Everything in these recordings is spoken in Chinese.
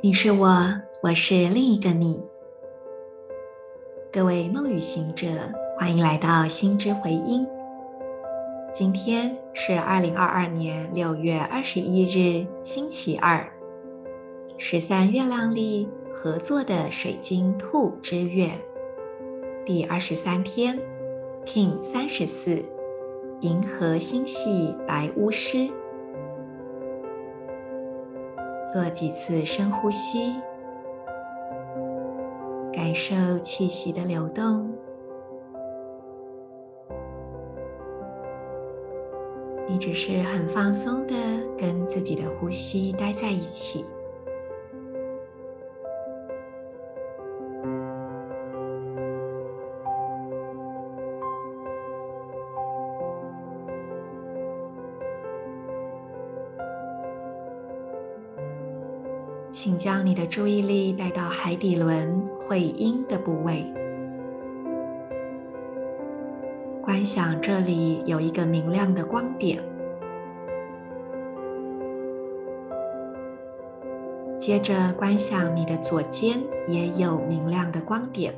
你是我，我是另一个你。各位梦语行者，欢迎来到心之回音。今天是二零二二年六月二十一日，星期二，十三月亮历合作的水晶兔之月第二十三天，Kin 三十四，银河星系白巫师。做几次深呼吸，感受气息的流动。你只是很放松的跟自己的呼吸待在一起。你的注意力带到海底轮会阴的部位，观想这里有一个明亮的光点。接着观想你的左肩也有明亮的光点，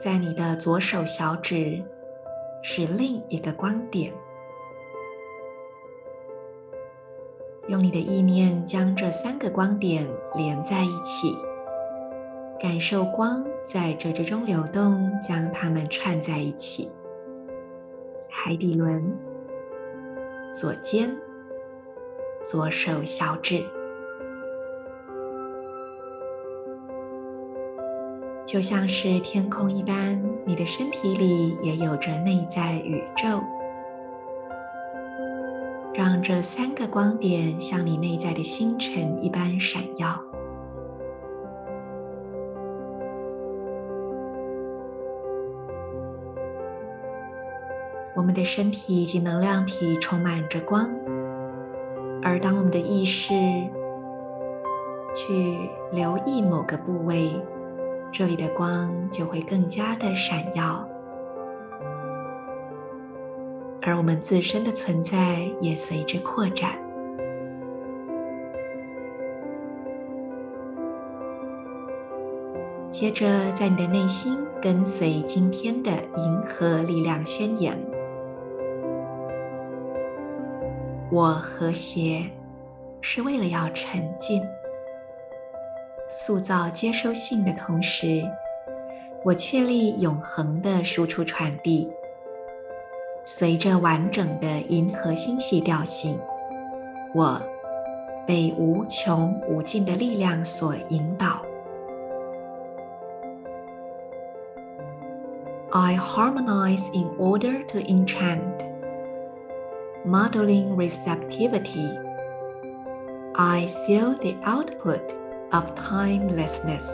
在你的左手小指是另一个光点。用你的意念将这三个光点连在一起，感受光在这之中流动，将它们串在一起。海底轮、左肩、左手小指，就像是天空一般，你的身体里也有着内在宇宙。让这三个光点像你内在的星辰一般闪耀。我们的身体以及能量体充满着光，而当我们的意识去留意某个部位，这里的光就会更加的闪耀。而我们自身的存在也随之扩展。接着，在你的内心跟随今天的银河力量宣言：我和谐是为了要沉浸、塑造接收性的同时，我确立永恒的输出传递。随着完整的银河星系调性，我被无穷无尽的力量所引导。I harmonize in order to enchant, modeling receptivity. I seal the output of timelessness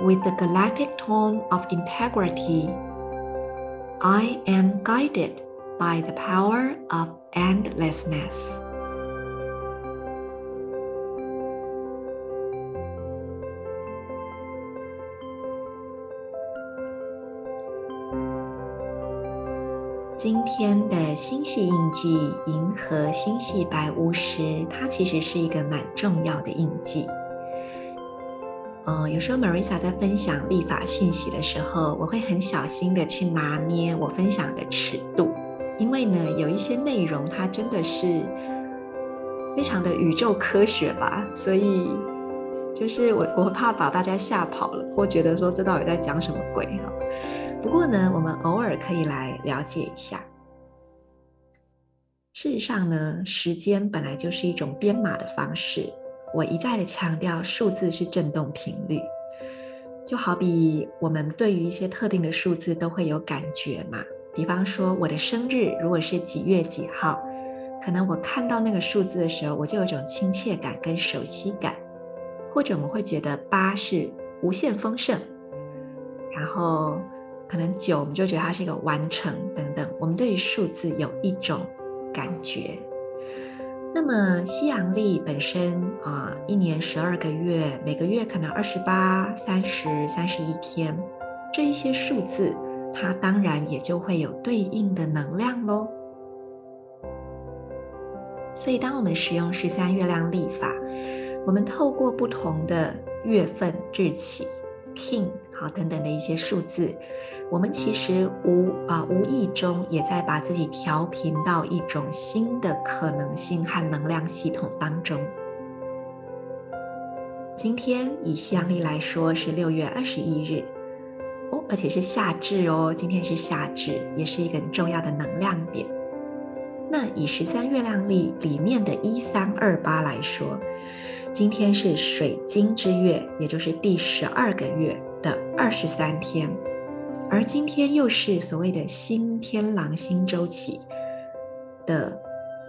with the galactic tone of integrity. I am guided by the power of endlessness。今天的星系印记——银河星系白巫师，它其实是一个蛮重要的印记。呃，有时候 Marisa 在分享立法讯息的时候，我会很小心的去拿捏我分享的尺度，因为呢，有一些内容它真的是非常的宇宙科学吧，所以就是我我怕把大家吓跑了，或觉得说这到底在讲什么鬼哈。不过呢，我们偶尔可以来了解一下。事实上呢，时间本来就是一种编码的方式。我一再的强调，数字是振动频率，就好比我们对于一些特定的数字都会有感觉嘛。比方说，我的生日如果是几月几号，可能我看到那个数字的时候，我就有种亲切感跟熟悉感，或者我们会觉得八是无限丰盛，然后可能九我们就觉得它是一个完成等等。我们对于数字有一种感觉。那么西洋历本身啊，一年十二个月，每个月可能二十八、三十、三十一天，这一些数字，它当然也就会有对应的能量喽。所以当我们使用十三月亮历法，我们透过不同的月份、日期、King 好等等的一些数字，我们其实无啊无意中也在把自己调频到一种新的可能性和能量系统当中。今天以西洋历来说是六月二十一日哦，而且是夏至哦，今天是夏至，也是一个很重要的能量点。那以十三月亮历里面的一三二八来说，今天是水晶之月，也就是第十二个月的二十三天，而今天又是所谓的新天狼星周期的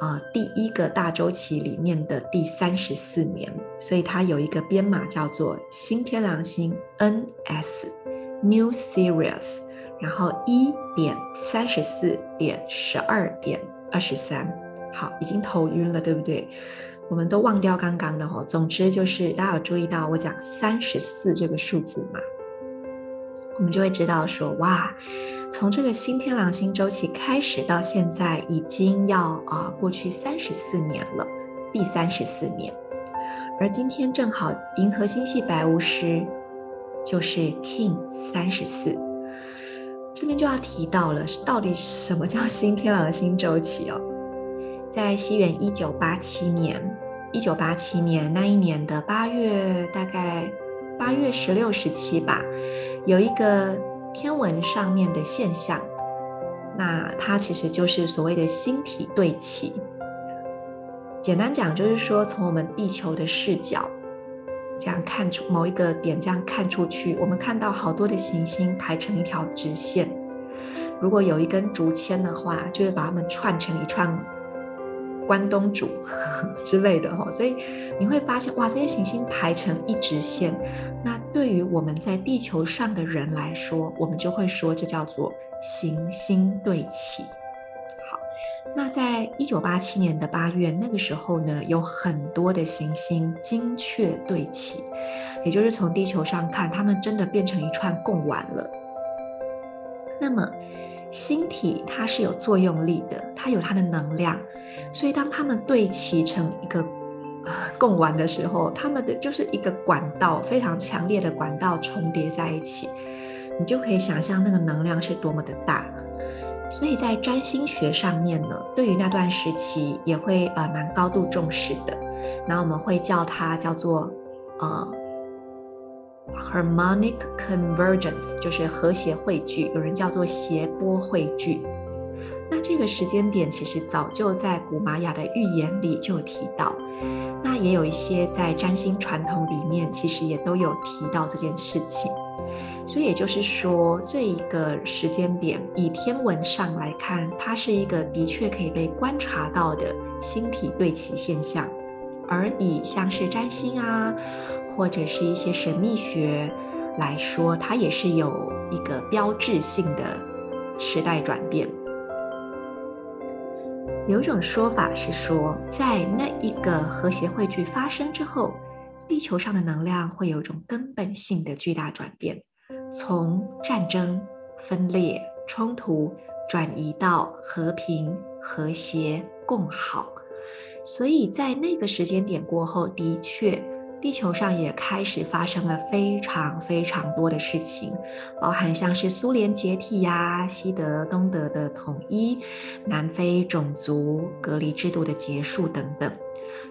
呃第一个大周期里面的第三十四年，所以它有一个编码叫做新天狼星 NS New Series，然后一点三十四点十二点二十三，好，已经头晕了，对不对？我们都忘掉刚刚的哦。总之就是，大家有注意到我讲三十四这个数字吗？我们就会知道说，哇，从这个新天狼星周期开始到现在，已经要啊、过去三十四年了，第三十四年。而今天正好银河星系白巫师就是 King 三十四，这边就要提到了，到底什么叫新天狼星周期哦？在西元一九八七年，一九八七年那一年的八月，大概八月十六、十七吧，有一个天文上面的现象，那它其实就是所谓的星体对齐。简单讲，就是说从我们地球的视角这样看出某一个点，这样看出去，我们看到好多的行星排成一条直线。如果有一根竹签的话，就会把它们串成一串。关东煮 之类的哈，所以你会发现哇，这些行星排成一直线。那对于我们在地球上的人来说，我们就会说这叫做行星对齐。好，那在一九八七年的八月那个时候呢，有很多的行星精确对齐，也就是从地球上看，它们真的变成一串共丸了。那么。星体它是有作用力的，它有它的能量，所以当它们对齐成一个共丸的时候，它们的就是一个管道，非常强烈的管道重叠在一起，你就可以想象那个能量是多么的大。所以在占星学上面呢，对于那段时期也会呃蛮高度重视的，然后我们会叫它叫做呃。Harmonic convergence 就是和谐汇聚，有人叫做谐波汇聚。那这个时间点其实早就在古玛雅的预言里就提到，那也有一些在占星传统里面其实也都有提到这件事情。所以也就是说，这一个时间点以天文上来看，它是一个的确可以被观察到的星体对齐现象，而以像是占星啊。或者是一些神秘学来说，它也是有一个标志性的时代转变。有种说法是说，在那一个和谐汇聚发生之后，地球上的能量会有种根本性的巨大转变，从战争、分裂、冲突转移到和平、和谐、共好。所以在那个时间点过后，的确。地球上也开始发生了非常非常多的事情，包含像是苏联解体呀、西德东德的统一、南非种族隔离制度的结束等等。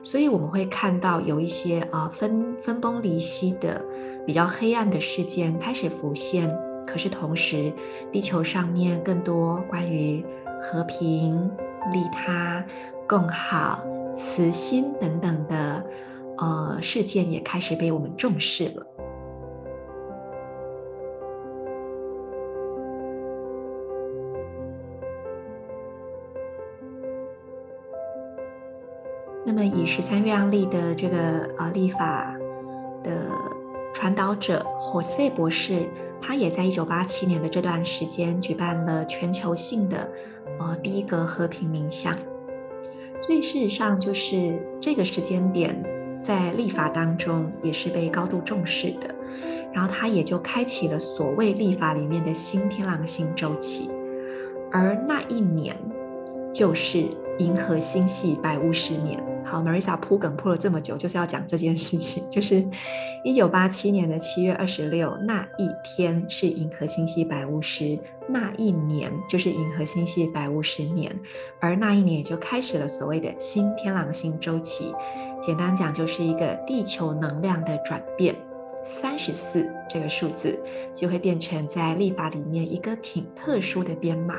所以我们会看到有一些啊分分崩离析的比较黑暗的事件开始浮现。可是同时，地球上面更多关于和平、利他、共好、慈心等等的。呃，事件也开始被我们重视了。那么，以十三月亮历的这个呃立法的传导者霍塞博士，他也在一九八七年的这段时间举办了全球性的呃第一个和平冥想。所以，事实上就是这个时间点。在历法当中也是被高度重视的，然后它也就开启了所谓历法里面的新天狼星周期，而那一年就是银河星系百五十年。好，Marisa 铺梗铺了这么久，就是要讲这件事情，就是一九八七年的七月二十六那一天是银河星系百五十，那一年就是银河星系百五十年，而那一年也就开始了所谓的新天狼星周期。简单讲，就是一个地球能量的转变。三十四这个数字就会变成在历法里面一个挺特殊的编码。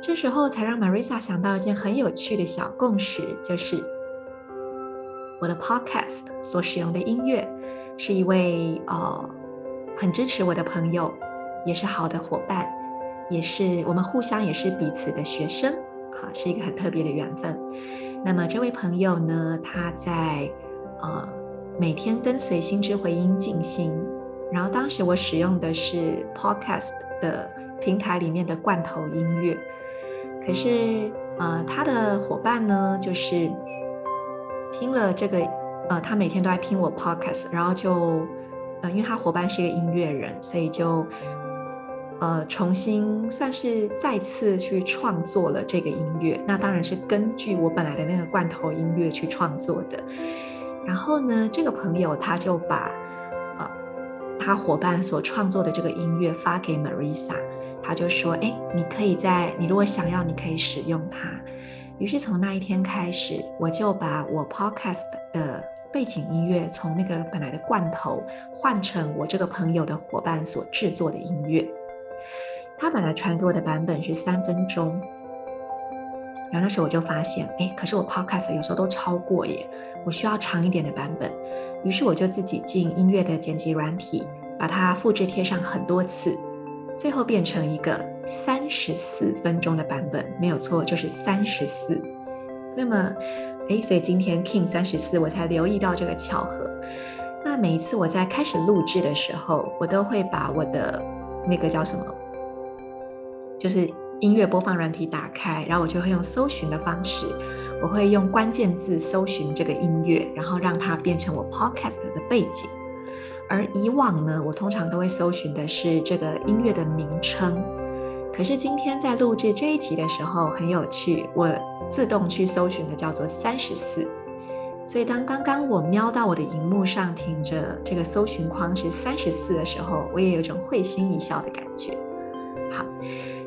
这时候才让 Marisa 想到一件很有趣的小共识，就是我的 Podcast 所使用的音乐是一位呃很支持我的朋友，也是好的伙伴，也是我们互相也是彼此的学生，哈，是一个很特别的缘分。那么这位朋友呢，他在呃每天跟随心之回音静心，然后当时我使用的是 Podcast 的平台里面的罐头音乐。可是，呃，他的伙伴呢，就是听了这个，呃，他每天都在听我 podcast，然后就，呃，因为他伙伴是一个音乐人，所以就，呃，重新算是再次去创作了这个音乐。那当然是根据我本来的那个罐头音乐去创作的。然后呢，这个朋友他就把，呃，他伙伴所创作的这个音乐发给 Marisa。他就说：“哎，你可以在你如果想要，你可以使用它。”于是从那一天开始，我就把我 Podcast 的背景音乐从那个本来的罐头换成我这个朋友的伙伴所制作的音乐。他本来传给我的版本是三分钟，然后那时候我就发现，哎，可是我 Podcast 有时候都超过耶，我需要长一点的版本。于是我就自己进音乐的剪辑软体，把它复制贴上很多次。最后变成一个三十四分钟的版本，没有错，就是三十四。那么，诶，所以今天 King 三十四，我才留意到这个巧合。那每一次我在开始录制的时候，我都会把我的那个叫什么，就是音乐播放软体打开，然后我就会用搜寻的方式，我会用关键字搜寻这个音乐，然后让它变成我 Podcast 的背景。而以往呢，我通常都会搜寻的是这个音乐的名称。可是今天在录制这一集的时候，很有趣，我自动去搜寻的叫做三十四。所以当刚刚我瞄到我的荧幕上停着这个搜寻框是三十四的时候，我也有一种会心一笑的感觉。好。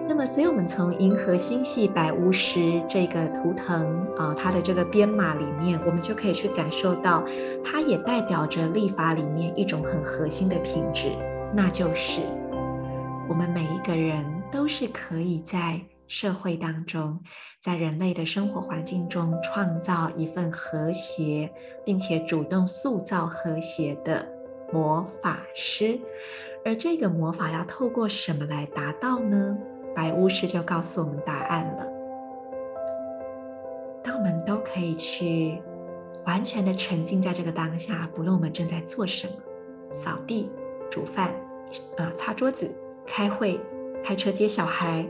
那么，所以我们从银河星系白巫师这个图腾啊、它的这个编码里面，我们就可以去感受到，它也代表着历法里面一种很核心的品质，那就是我们每一个人都是可以在社会当中，在人类的生活环境中创造一份和谐，并且主动塑造和谐的魔法师。而这个魔法要透过什么来达到呢？白巫师就告诉我们答案了。当我们都可以去完全的沉浸在这个当下，不论我们正在做什么，扫地、煮饭、啊、呃、擦桌子、开会、开车接小孩，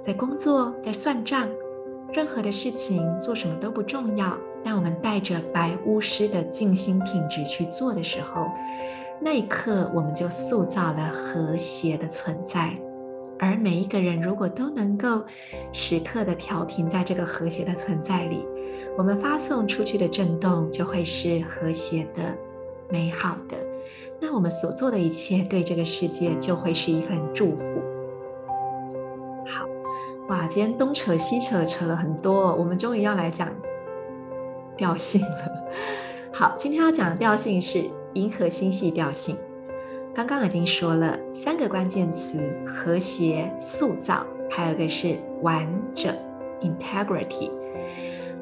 在工作、在算账，任何的事情做什么都不重要。当我们带着白巫师的静心品质去做的时候，那一刻我们就塑造了和谐的存在。而每一个人如果都能够时刻的调频在这个和谐的存在里，我们发送出去的震动就会是和谐的、美好的。那我们所做的一切对这个世界就会是一份祝福。好，哇，今天东扯西扯，扯了很多，我们终于要来讲调性了。好，今天要讲的调性是银河星系调性。刚刚已经说了三个关键词：和谐、塑造，还有一个是完整 （integrity）。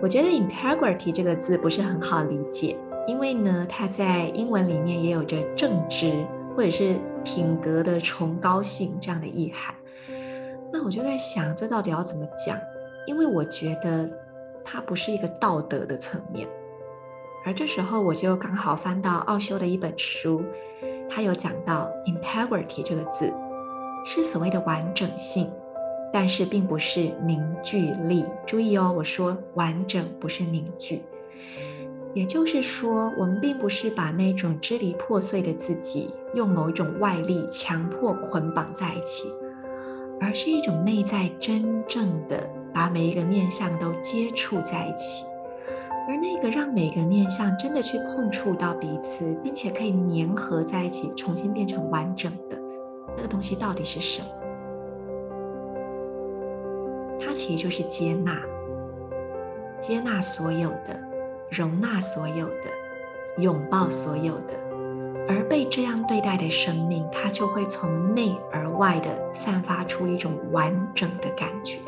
我觉得 “integrity” 这个字不是很好理解，因为呢，它在英文里面也有着正直或者是品格的崇高性这样的意涵。那我就在想，这到底要怎么讲？因为我觉得它不是一个道德的层面。而这时候，我就刚好翻到奥修的一本书。他有讲到 integrity 这个字，是所谓的完整性，但是并不是凝聚力。注意哦，我说完整不是凝聚，也就是说，我们并不是把那种支离破碎的自己用某种外力强迫捆绑在一起，而是一种内在真正的把每一个面向都接触在一起。而那个让每个面相真的去碰触到彼此，并且可以粘合在一起，重新变成完整的那个东西到底是什么？它其实就是接纳，接纳所有的，容纳所有的，拥抱所有的。而被这样对待的生命，它就会从内而外的散发出一种完整的感觉。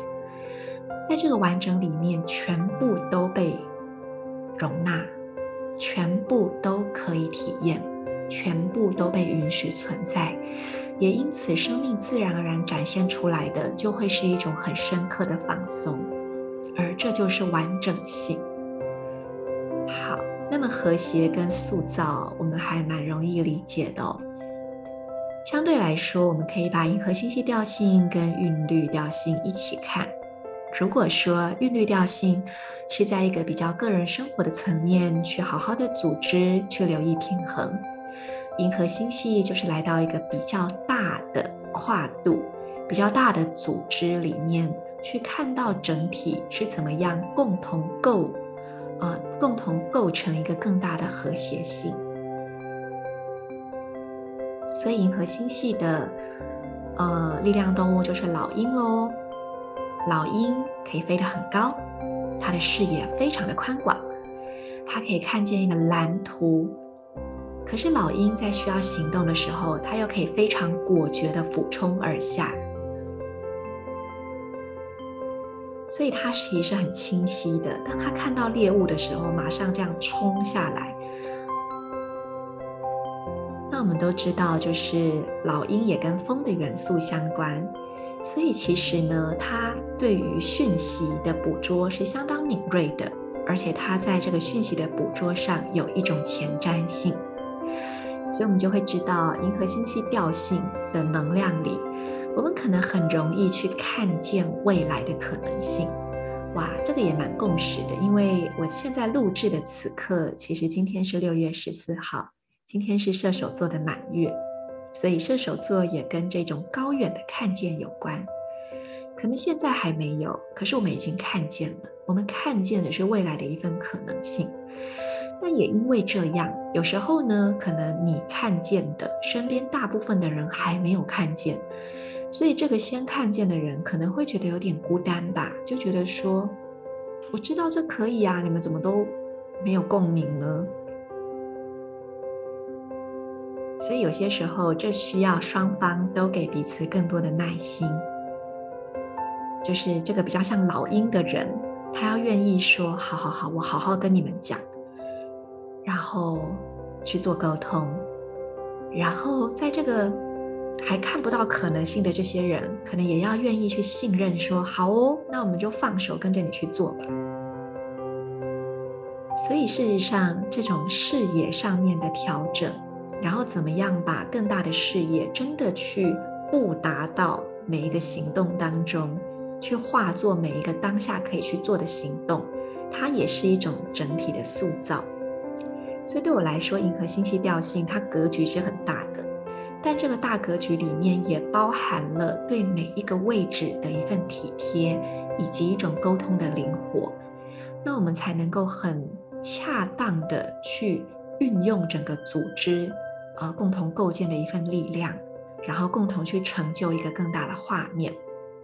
在这个完整里面，全部都被。容纳，全部都可以体验，全部都被允许存在，也因此，生命自然而然展现出来的就会是一种很深刻的放松，而这就是完整性。好，那么和谐跟塑造，我们还蛮容易理解的哦。相对来说，我们可以把银河星系调性跟韵律调性一起看。如果说韵律调性是在一个比较个人生活的层面去好好的组织、去留意平衡，银河星系就是来到一个比较大的跨度、比较大的组织里面去看到整体是怎么样共同构，呃，共同构成一个更大的和谐性。所以银河星系的呃力量动物就是老鹰喽。老鹰可以飞得很高，它的视野非常的宽广，它可以看见一个蓝图。可是老鹰在需要行动的时候，它又可以非常果决地俯冲而下，所以它其实是很清晰的。当它看到猎物的时候，马上这样冲下来。那我们都知道，就是老鹰也跟风的元素相关。所以其实呢，它对于讯息的捕捉是相当敏锐的，而且它在这个讯息的捕捉上有一种前瞻性。所以我们就会知道，银河星系调性的能量里，我们可能很容易去看见未来的可能性。哇，这个也蛮共识的，因为我现在录制的此刻，其实今天是六月十四号，今天是射手座的满月。所以射手座也跟这种高远的看见有关，可能现在还没有，可是我们已经看见了。我们看见的是未来的一份可能性。那也因为这样，有时候呢，可能你看见的，身边大部分的人还没有看见，所以这个先看见的人可能会觉得有点孤单吧，就觉得说，我知道这可以啊，你们怎么都没有共鸣呢？所以有些时候，这需要双方都给彼此更多的耐心。就是这个比较像老鹰的人，他要愿意说：“好好好，我好好跟你们讲。”然后去做沟通。然后在这个还看不到可能性的这些人，可能也要愿意去信任，说：“好哦，那我们就放手跟着你去做吧。”所以事实上，这种视野上面的调整。然后怎么样把更大的视野真的去布达到每一个行动当中，去化作每一个当下可以去做的行动，它也是一种整体的塑造。所以对我来说，银河星系调性它格局是很大的，但这个大格局里面也包含了对每一个位置的一份体贴，以及一种沟通的灵活，那我们才能够很恰当的去运用整个组织。呃，共同构建的一份力量，然后共同去成就一个更大的画面，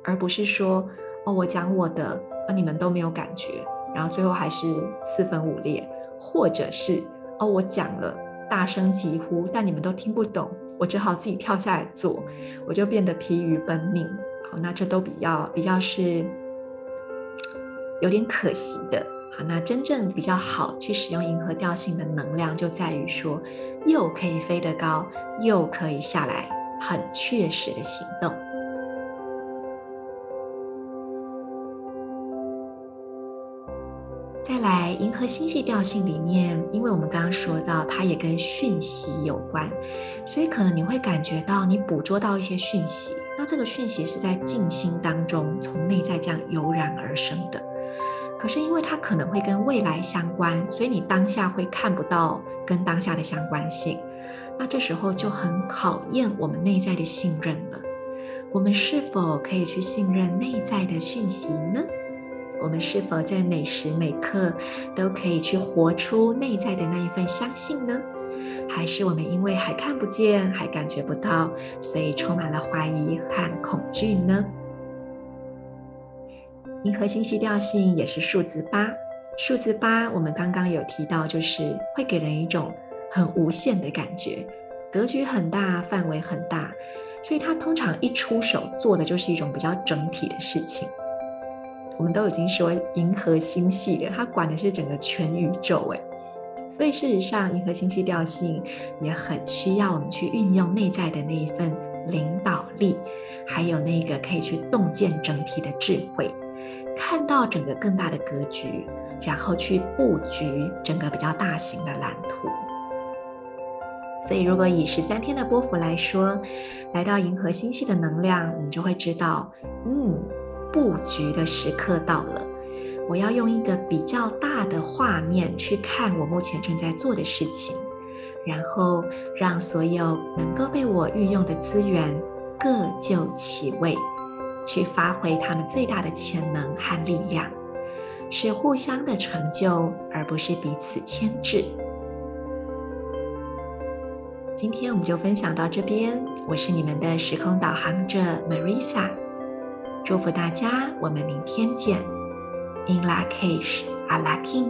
而不是说哦，我讲我的，啊，你们都没有感觉，然后最后还是四分五裂，或者是哦，我讲了，大声疾呼，但你们都听不懂，我只好自己跳下来做，我就变得疲于奔命。好，那这都比较比较是有点可惜的。好，那真正比较好去使用银河调性的能量，就在于说，又可以飞得高，又可以下来，很确实的行动。再来，银河星系调性里面，因为我们刚刚说到，它也跟讯息有关，所以可能你会感觉到你捕捉到一些讯息，那这个讯息是在静心当中，从内在这样油然而生的。可是因为它可能会跟未来相关，所以你当下会看不到跟当下的相关性。那这时候就很考验我们内在的信任了。我们是否可以去信任内在的讯息呢？我们是否在每时每刻都可以去活出内在的那一份相信呢？还是我们因为还看不见、还感觉不到，所以充满了怀疑和恐惧呢？银河星系调性也是数字八，数字八我们刚刚有提到，就是会给人一种很无限的感觉，格局很大，范围很大。所以他通常一出手做的就是一种比较整体的事情。我们都已经说银河星系了，它管的是整个全宇宙诶。所以事实上，银河星系调性也很需要我们去运用内在的那一份领导力，还有那个可以去洞见整体的智慧，看到整个更大的格局，然后去布局整个比较大型的蓝图。所以，如果以十三天的波幅来说，来到银河星系的能量，我们就会知道，嗯，布局的时刻到了。我要用一个比较大的画面去看我目前正在做的事情，然后让所有能够被我运用的资源各就其位，去发挥他们最大的潜能和力量，是互相的成就，而不是彼此牵制。今天我们就分享到这边，我是你们的时空导航者 Marisa，祝福大家，我们明天见。In Lak'ech, Ala K'in